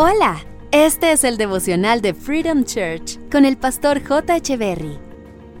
Hola, este es el devocional de Freedom Church con el pastor J. Berry.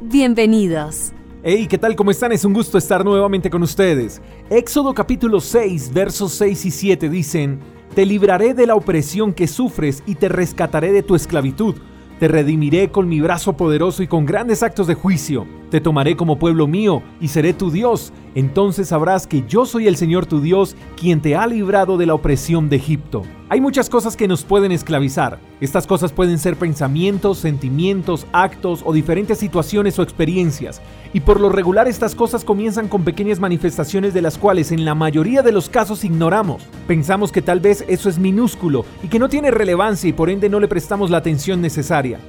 Bienvenidos. Hey, ¿qué tal? ¿Cómo están? Es un gusto estar nuevamente con ustedes. Éxodo capítulo 6, versos 6 y 7 dicen, Te libraré de la opresión que sufres y te rescataré de tu esclavitud. Te redimiré con mi brazo poderoso y con grandes actos de juicio. Te tomaré como pueblo mío y seré tu Dios. Entonces sabrás que yo soy el Señor tu Dios, quien te ha librado de la opresión de Egipto. Hay muchas cosas que nos pueden esclavizar. Estas cosas pueden ser pensamientos, sentimientos, actos o diferentes situaciones o experiencias. Y por lo regular estas cosas comienzan con pequeñas manifestaciones de las cuales en la mayoría de los casos ignoramos. Pensamos que tal vez eso es minúsculo y que no tiene relevancia y por ende no le prestamos la atención necesaria.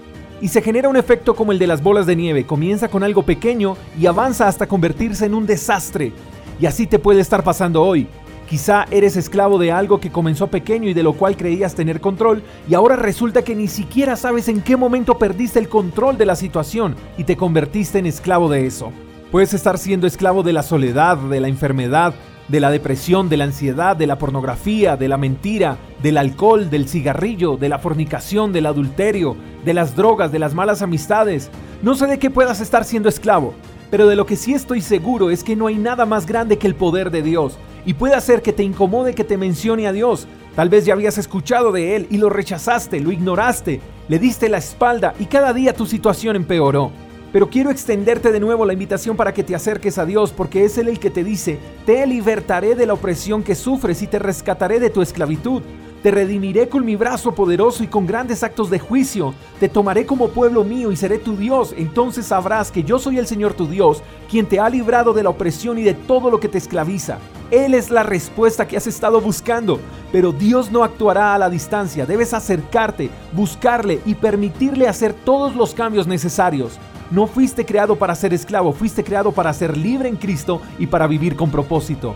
Y se genera un efecto como el de las bolas de nieve. Comienza con algo pequeño y avanza hasta convertirse en un desastre. Y así te puede estar pasando hoy. Quizá eres esclavo de algo que comenzó pequeño y de lo cual creías tener control y ahora resulta que ni siquiera sabes en qué momento perdiste el control de la situación y te convertiste en esclavo de eso. Puedes estar siendo esclavo de la soledad, de la enfermedad, de la depresión, de la ansiedad, de la pornografía, de la mentira, del alcohol, del cigarrillo, de la fornicación, del adulterio, de las drogas, de las malas amistades. No sé de qué puedas estar siendo esclavo, pero de lo que sí estoy seguro es que no hay nada más grande que el poder de Dios y puede hacer que te incomode que te mencione a Dios. Tal vez ya habías escuchado de Él y lo rechazaste, lo ignoraste, le diste la espalda y cada día tu situación empeoró. Pero quiero extenderte de nuevo la invitación para que te acerques a Dios, porque es Él el que te dice, te libertaré de la opresión que sufres y te rescataré de tu esclavitud. Te redimiré con mi brazo poderoso y con grandes actos de juicio. Te tomaré como pueblo mío y seré tu Dios. Entonces sabrás que yo soy el Señor tu Dios, quien te ha librado de la opresión y de todo lo que te esclaviza. Él es la respuesta que has estado buscando. Pero Dios no actuará a la distancia. Debes acercarte, buscarle y permitirle hacer todos los cambios necesarios. No fuiste creado para ser esclavo, fuiste creado para ser libre en Cristo y para vivir con propósito.